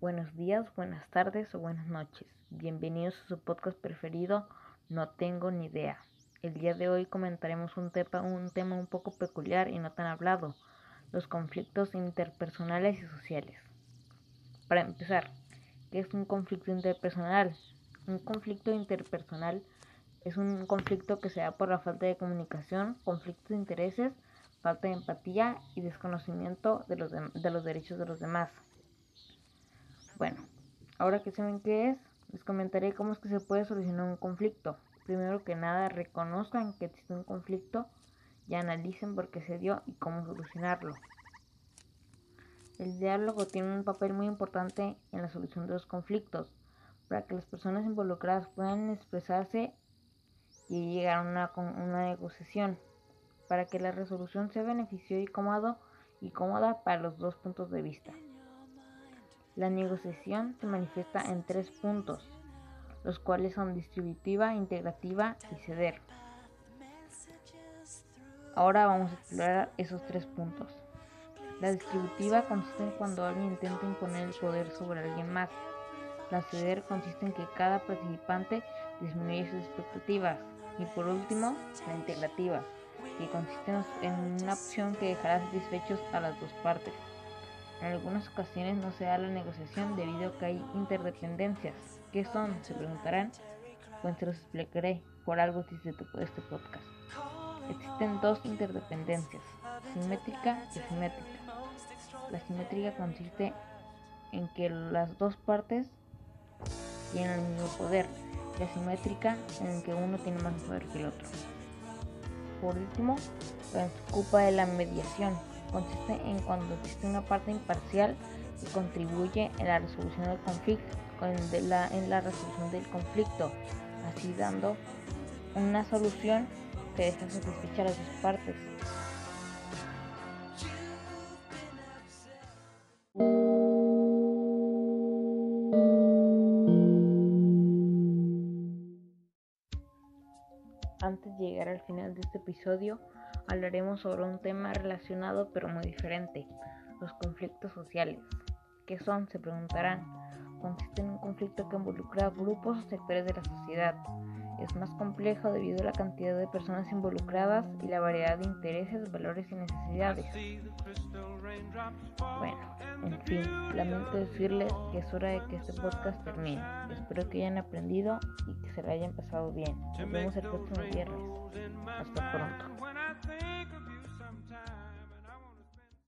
Buenos días, buenas tardes o buenas noches. Bienvenidos a su podcast preferido, No tengo ni idea. El día de hoy comentaremos un, tema, un tema un poco peculiar y no tan hablado, los conflictos interpersonales y sociales. Para empezar, ¿qué es un conflicto interpersonal? Un conflicto interpersonal es un conflicto que se da por la falta de comunicación, conflicto de intereses, falta de empatía y desconocimiento de los, de, los derechos de los demás. Bueno, ahora que saben qué es, les comentaré cómo es que se puede solucionar un conflicto. Primero que nada, reconozcan que existe un conflicto y analicen por qué se dio y cómo solucionarlo. El diálogo tiene un papel muy importante en la solución de los conflictos, para que las personas involucradas puedan expresarse y llegar a una, negociación para que la resolución sea beneficiosa y y cómoda para los dos puntos de vista. La negociación se manifiesta en tres puntos, los cuales son distributiva, integrativa y ceder. Ahora vamos a explorar esos tres puntos. La distributiva consiste en cuando alguien intenta imponer el poder sobre alguien más. La ceder consiste en que cada participante disminuye sus expectativas. Y por último, la integrativa, que consiste en una opción que dejará satisfechos a las dos partes. En algunas ocasiones no se da la negociación debido a que hay interdependencias. ¿Qué son? Se preguntarán. Pues se los explicaré. Por algo existe este podcast. Existen dos interdependencias, simétrica y simétrica. La simétrica consiste en que las dos partes tienen el mismo poder. La simétrica en que uno tiene más poder que el otro. Por último, se ocupa de la mediación. Consiste en cuando existe una parte imparcial que contribuye en la resolución del conflicto, en la, en la resolución del conflicto, así dando una solución que deja satisfecha a dos partes. Antes de llegar al final de este episodio, hablaremos sobre un tema relacionado pero muy diferente, los conflictos sociales. ¿Qué son? Se preguntarán. Consiste en un conflicto que involucra a grupos o sectores de la sociedad. Es más complejo debido a la cantidad de personas involucradas y la variedad de intereses, valores y necesidades. Bueno, en fin, lamento decirles que es hora de que este podcast termine. Espero que hayan aprendido y que se lo hayan pasado bien. Nos vemos el próximo viernes. Hasta pronto.